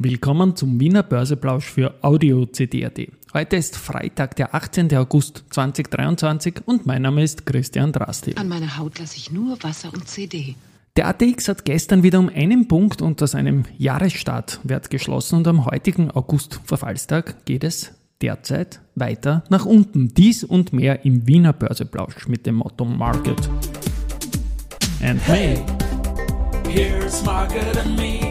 Willkommen zum Wiener Börseplausch für Audio CD.at. Heute ist Freitag, der 18. August 2023 und mein Name ist Christian Drasti. An meiner Haut lasse ich nur Wasser und CD. Der ATX hat gestern wieder um einen Punkt unter seinem Jahresstartwert geschlossen und am heutigen August-Verfallstag geht es derzeit weiter nach unten. Dies und mehr im Wiener Börseplausch mit dem Motto Market and Me. Here's Market and Me,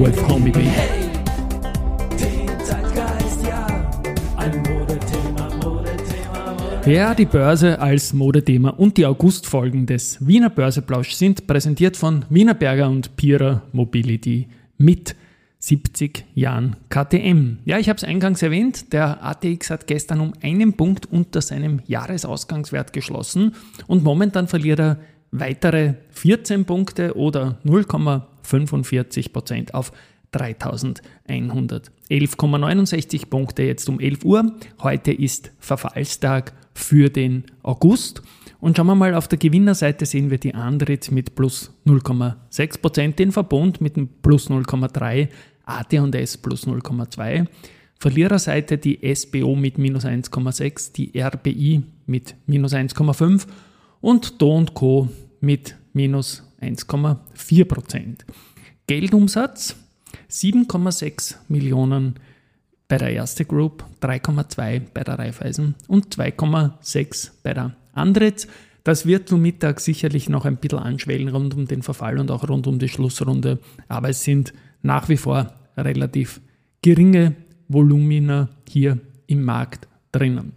With Homie B. Ja, die Börse als Modethema und die Augustfolgen des Wiener Börseplausch sind präsentiert von Wienerberger und Pira Mobility mit 70 Jahren KTM. Ja, ich habe es eingangs erwähnt, der ATX hat gestern um einen Punkt unter seinem Jahresausgangswert geschlossen und momentan verliert er weitere 14 Punkte oder 0,45 Prozent auf 3111,69 Punkte jetzt um 11 Uhr. Heute ist Verfallstag für den August. Und schauen wir mal auf der Gewinnerseite sehen wir die Andritz mit plus 0,6%, den Verbund mit plus 0,3%, AT&S plus 0,2%, Verliererseite die SBO mit minus 1,6%, die RBI mit minus 1,5% und Do Co. mit minus 1,4%. Geldumsatz 7,6 Millionen bei der Erste Group, 3,2 bei der Raiffeisen und 2,6 bei der Andritz. Das wird zum Mittag sicherlich noch ein bisschen anschwellen rund um den Verfall und auch rund um die Schlussrunde, aber es sind nach wie vor relativ geringe Volumina hier im Markt drinnen.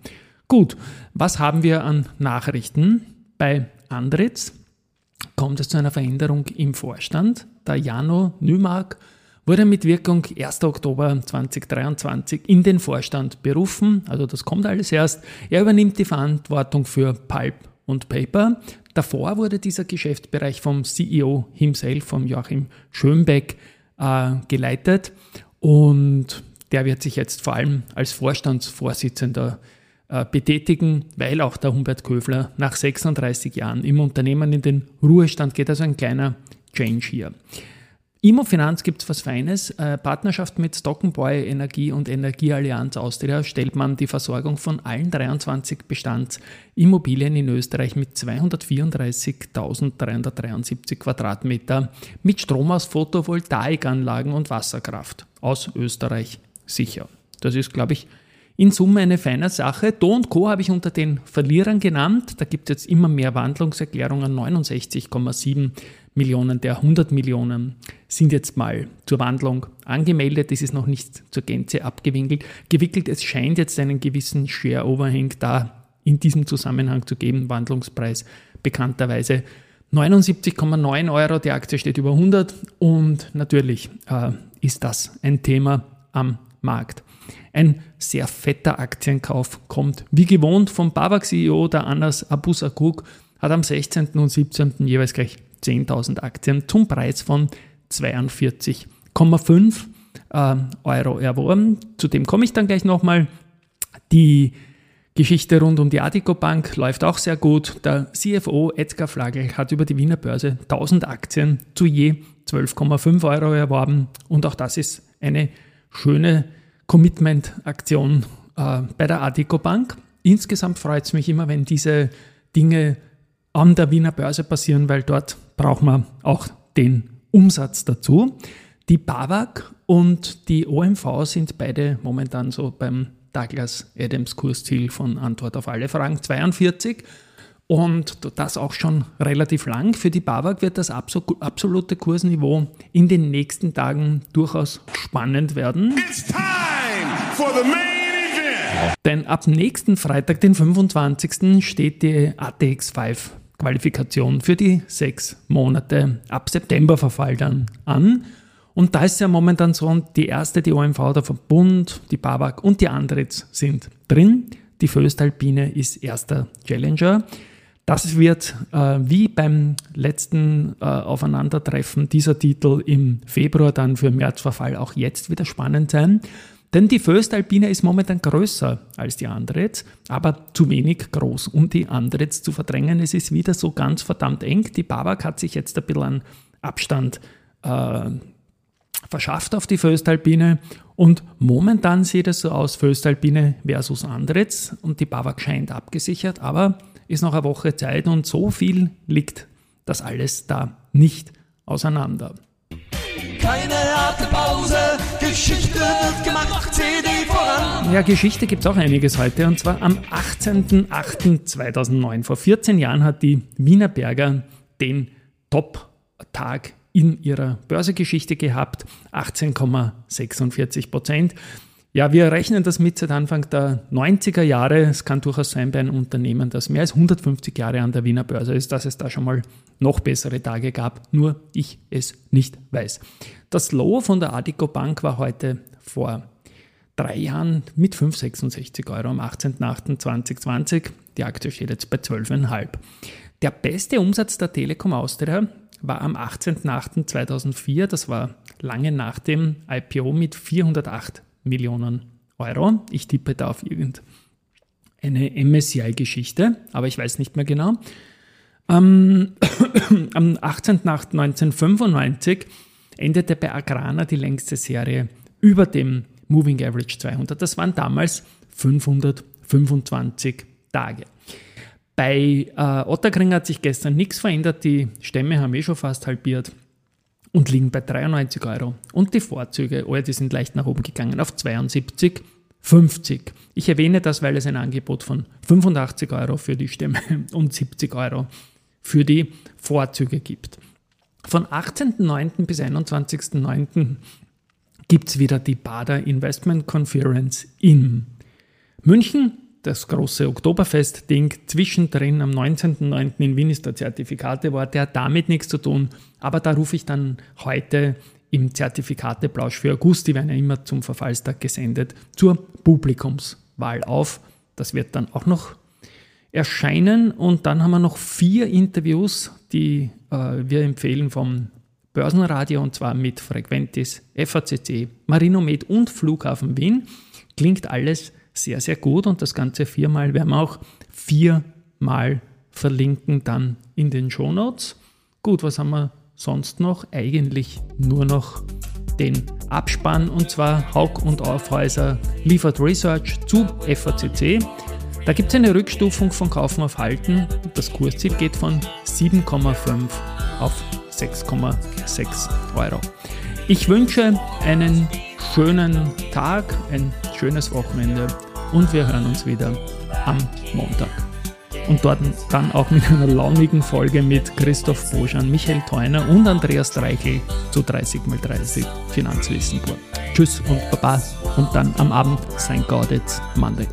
Gut, was haben wir an Nachrichten? Bei Andritz kommt es zu einer Veränderung im Vorstand. Der Jano Nymark wurde mit Wirkung 1. Oktober 2023 in den Vorstand berufen. Also das kommt alles erst. Er übernimmt die Verantwortung für Pulp und Paper. Davor wurde dieser Geschäftsbereich vom CEO himself, vom Joachim Schönbeck, äh, geleitet. Und der wird sich jetzt vor allem als Vorstandsvorsitzender äh, betätigen, weil auch der Humbert Köfler nach 36 Jahren im Unternehmen in den Ruhestand geht. Also ein kleiner Change hier. Immofinanz gibt es was Feines. Äh, Partnerschaft mit Stockenboy Energie und Energieallianz Austria stellt man die Versorgung von allen 23 Bestandsimmobilien in Österreich mit 234.373 Quadratmeter mit Strom aus Photovoltaikanlagen und Wasserkraft aus Österreich sicher. Das ist, glaube ich, in Summe eine feine Sache. Do Co. habe ich unter den Verlierern genannt. Da gibt es jetzt immer mehr Wandlungserklärungen. 69,7 Millionen der 100 Millionen sind jetzt mal zur Wandlung angemeldet. Das ist noch nicht zur Gänze abgewickelt. Gewickelt. Es scheint jetzt einen gewissen Share-Overhang da in diesem Zusammenhang zu geben. Wandlungspreis bekannterweise 79,9 Euro. Die Aktie steht über 100 und natürlich äh, ist das ein Thema am Markt. Ein sehr fetter Aktienkauf kommt wie gewohnt vom Babak-CEO, der Anas Abusakuk, hat am 16. und 17. jeweils gleich 10.000 Aktien zum Preis von 42,5 äh, Euro erworben. Zu dem komme ich dann gleich nochmal. Die Geschichte rund um die Adico Bank läuft auch sehr gut. Der CFO Edgar Flagel hat über die Wiener Börse 1000 Aktien zu je 12,5 Euro erworben und auch das ist eine schöne Commitment-Aktion äh, bei der Adico Bank. Insgesamt freut es mich immer, wenn diese Dinge an der Wiener Börse passieren, weil dort braucht man auch den Umsatz dazu. Die BAWAG und die OMV sind beide momentan so beim Douglas Adams Kursziel von Antwort auf alle Fragen 42 und das auch schon relativ lang. Für die BAWAG wird das absolute Kursniveau in den nächsten Tagen durchaus spannend werden. It's time for the main event. Denn ab nächsten Freitag, den 25. steht die ATX 5 Qualifikation für die sechs Monate ab September-Verfall dann an. Und da ist ja momentan so, die erste, die OMV, der Verbund, die BAWAG und die Andritz sind drin. Die Föstalpine ist erster Challenger. Das wird äh, wie beim letzten äh, Aufeinandertreffen dieser Titel im Februar dann für Märzverfall auch jetzt wieder spannend sein. Denn die Föstalpine ist momentan größer als die Andretz, aber zu wenig groß, um die Andretz zu verdrängen. Es ist wieder so ganz verdammt eng. Die Babak hat sich jetzt ein bisschen an Abstand äh, verschafft auf die Föstalpine. Und momentan sieht es so aus, Föstalpine versus Andretz und die Bavak scheint abgesichert, aber ist noch eine Woche Zeit und so viel liegt das alles da nicht auseinander. Keine harte Pause, Geschichte wird gemacht, CD voran. Ja, Geschichte gibt es auch einiges heute und zwar am 18.08.2009. Vor 14 Jahren hat die Wiener Berger den Top-Tag in ihrer Börsegeschichte gehabt, 18,46 Prozent. Ja, wir rechnen das mit seit Anfang der 90er Jahre. Es kann durchaus sein bei einem Unternehmen, das mehr als 150 Jahre an der Wiener Börse ist, dass es da schon mal noch bessere Tage gab, nur ich es nicht weiß. Das Low von der Adico Bank war heute vor drei Jahren mit 5,66 Euro am 18.08.2020. Die Aktie steht jetzt bei 12,5. Der beste Umsatz der Telekom Austria war am 18.08.2004, das war lange nach dem IPO mit 408 Millionen Euro. Ich tippe da auf irgendeine MSCI-Geschichte, aber ich weiß nicht mehr genau. Am 18.08.1995 endete bei Agrana die längste Serie über dem Moving Average 200. Das waren damals 525 Tage. Bei äh, Otterkring hat sich gestern nichts verändert. Die Stämme haben eh schon fast halbiert und liegen bei 93 Euro. Und die Vorzüge, oh, die sind leicht nach oben gegangen auf 72,50. Ich erwähne das, weil es ein Angebot von 85 Euro für die Stämme und 70 Euro für die Vorzüge gibt. Von 18.09. bis 21.09. gibt es wieder die Bader Investment Conference in München das große Oktoberfest-Ding zwischendrin am 19.09. in Wien ist der Zertifikatewort, der hat damit nichts zu tun, aber da rufe ich dann heute im Zertifikateplausch für August, die werden ja immer zum Verfallstag gesendet, zur Publikumswahl auf. Das wird dann auch noch erscheinen und dann haben wir noch vier Interviews, die äh, wir empfehlen vom Börsenradio und zwar mit Frequentis, FACC, Marinomed und Flughafen Wien. Klingt alles sehr, sehr gut und das Ganze viermal werden wir auch viermal verlinken dann in den Show Notes. Gut, was haben wir sonst noch? Eigentlich nur noch den Abspann und zwar Haug und Aufhäuser liefert Research zu FACC. Da gibt es eine Rückstufung von Kaufen auf Halten. Das Kursziel geht von 7,5 auf 6,6 Euro. Ich wünsche einen schönen Tag, ein schönes Wochenende und wir hören uns wieder am Montag. Und dort dann auch mit einer launigen Folge mit Christoph Boschan, Michael Theuner und Andreas Dreichel zu 30x30 Finanzwissen. Tschüss und Baba und dann am Abend sein Gaudetz Monday.